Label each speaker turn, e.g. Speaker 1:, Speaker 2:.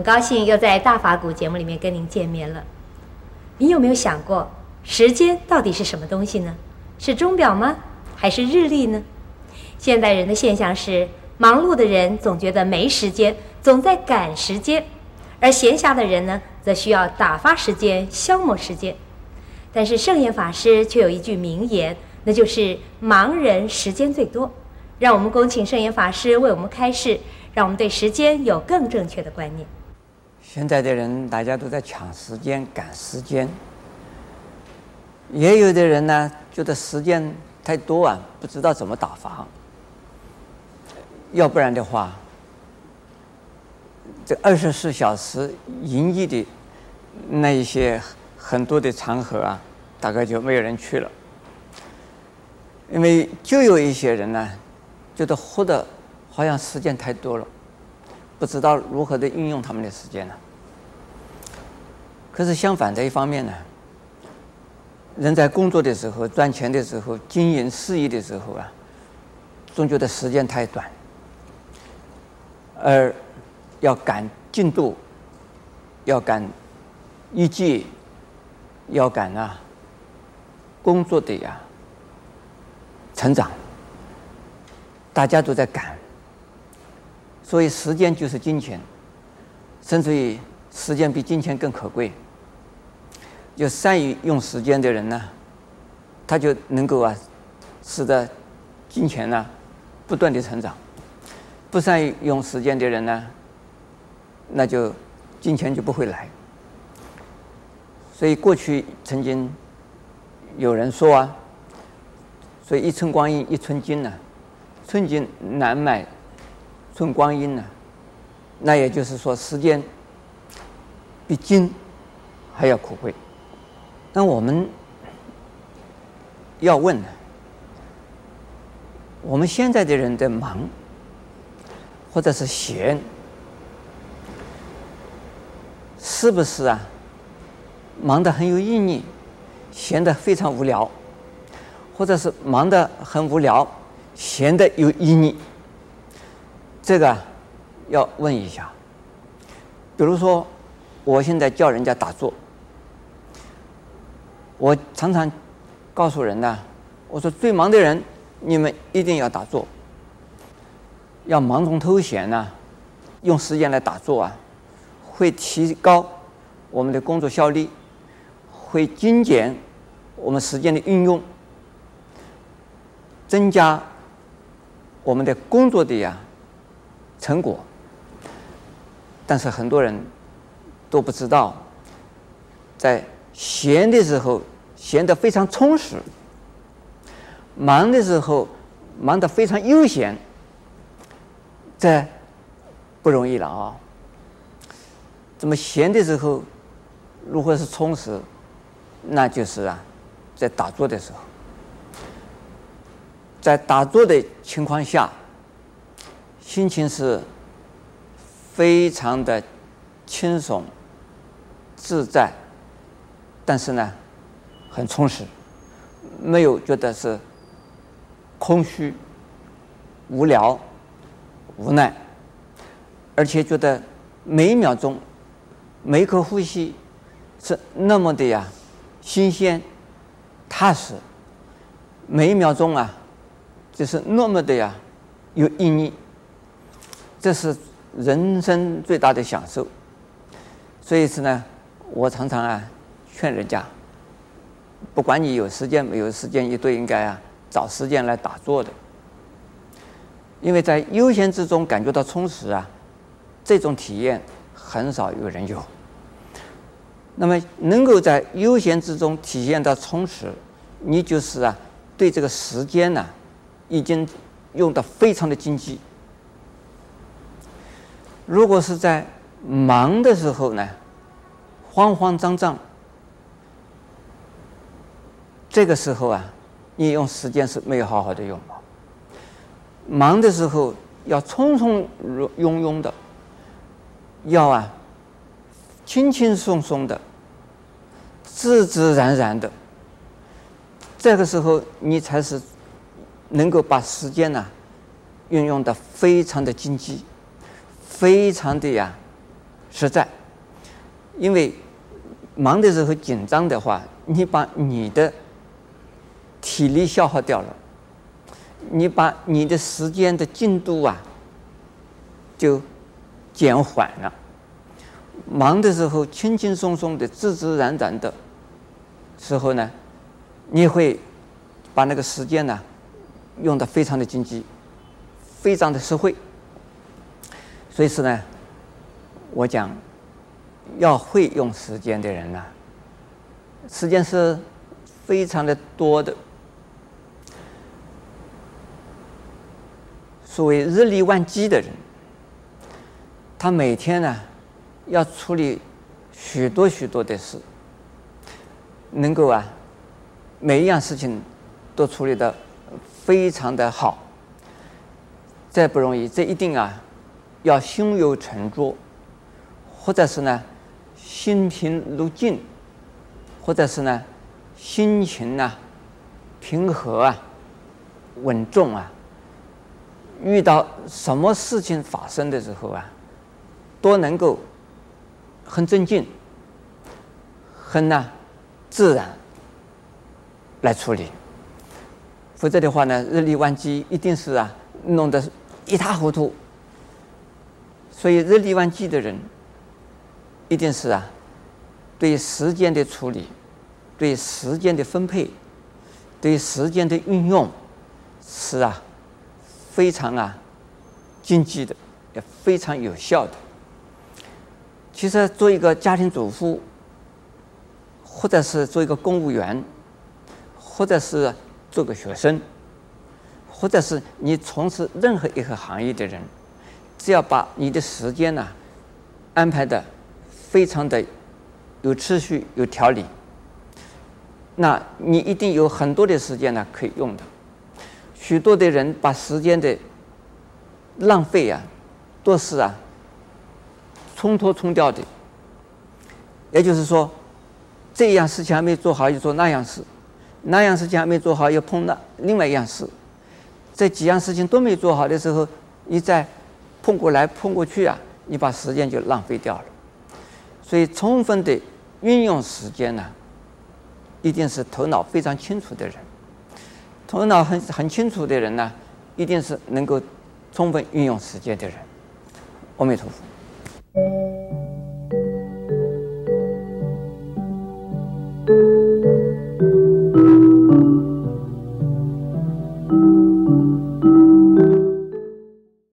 Speaker 1: 很高兴又在大法古节目里面跟您见面了。你有没有想过，时间到底是什么东西呢？是钟表吗？还是日历呢？现代人的现象是，忙碌的人总觉得没时间，总在赶时间；而闲暇的人呢，则需要打发时间、消磨时间。但是圣严法师却有一句名言，那就是“忙人时间最多”。让我们恭请圣严法师为我们开示，让我们对时间有更正确的观念。
Speaker 2: 现在的人大家都在抢时间、赶时间，也有的人呢觉得时间太多啊，不知道怎么打发。要不然的话，这二十四小时营业的那一些很多的场合啊，大概就没有人去了，因为就有一些人呢，觉得活得好像时间太多了。不知道如何的运用他们的时间呢？可是相反的一方面呢，人在工作的时候、赚钱的时候、经营事业的时候啊，总觉得时间太短，而要赶进度，要赶业绩，要赶啊工作的呀成长，大家都在赶。所以时间就是金钱，甚至于时间比金钱更可贵。就善于用时间的人呢，他就能够啊，使得金钱呢不断的成长；不善于用时间的人呢，那就金钱就不会来。所以过去曾经有人说啊，所以一寸光阴一寸金呢，寸金难买。寸光阴呢，那也就是说，时间比金还要可贵。那我们要问呢，我们现在的人的忙，或者是闲，是不是啊？忙得很有意义，闲得非常无聊，或者是忙得很无聊，闲得有意义？这个要问一下，比如说，我现在叫人家打坐，我常常告诉人呢，我说最忙的人，你们一定要打坐，要忙中偷闲呢，用时间来打坐啊，会提高我们的工作效率，会精简我们时间的运用，增加我们的工作的呀。成果，但是很多人都不知道，在闲的时候闲得非常充实，忙的时候忙得非常悠闲，这不容易了啊！这么闲的时候如果是充实，那就是啊，在打坐的时候，在打坐的情况下。心情是非常的轻松自在，但是呢，很充实，没有觉得是空虚、无聊、无奈，而且觉得每一秒钟、每一口呼吸是那么的呀新鲜、踏实，每一秒钟啊，就是那么的呀有意义。这是人生最大的享受，所以是呢，我常常啊劝人家，不管你有时间没有时间，你都应该啊找时间来打坐的，因为在悠闲之中感觉到充实啊，这种体验很少有人有。那么能够在悠闲之中体验到充实，你就是啊对这个时间呢，已经用的非常的精济。如果是在忙的时候呢，慌慌张张，这个时候啊，你用时间是没有好好的用。忙的时候要从从容容的，要啊，轻轻松松的，自自然然的，这个时候你才是能够把时间呢、运用的非常的经济。非常的呀，实在。因为忙的时候紧张的话，你把你的体力消耗掉了，你把你的时间的进度啊就减缓了。忙的时候轻轻松松的、自自然然的时候呢，你会把那个时间呢用的非常的经济，非常的实惠。所以是呢，我讲。要会用时间的人呢，时间是非常的多的。所谓日理万机的人，他每天呢要处理许多许多的事，能够啊每一样事情都处理的非常的好，这不容易，这一定啊要胸有成竹，或者是呢。心平如镜，或者是呢，心情呢、平和啊，稳重啊。遇到什么事情发生的时候啊，都能够很镇静、很呢自然来处理。否则的话呢，日理万机一定是啊弄得一塌糊涂。所以日理万机的人。一定是啊，对时间的处理，对时间的分配，对时间的运用，是啊，非常啊，经济的，也非常有效的。其实做一个家庭主妇，或者是做一个公务员，或者是做个学生，或者是你从事任何一个行业的人，只要把你的时间呢，安排的。非常的有秩序、有条理，那你一定有很多的时间呢可以用的。许多的人把时间的浪费啊，都是啊冲脱冲掉的。也就是说，这样事情还没做好，又做那样事；那样事情还没做好，又碰那另外一样事。这几样事情都没做好的时候，你在碰过来碰过去啊，你把时间就浪费掉了。所以，充分的运用时间呢，一定是头脑非常清楚的人。头脑很很清楚的人呢，一定是能够充分运用时间的人。阿弥陀佛。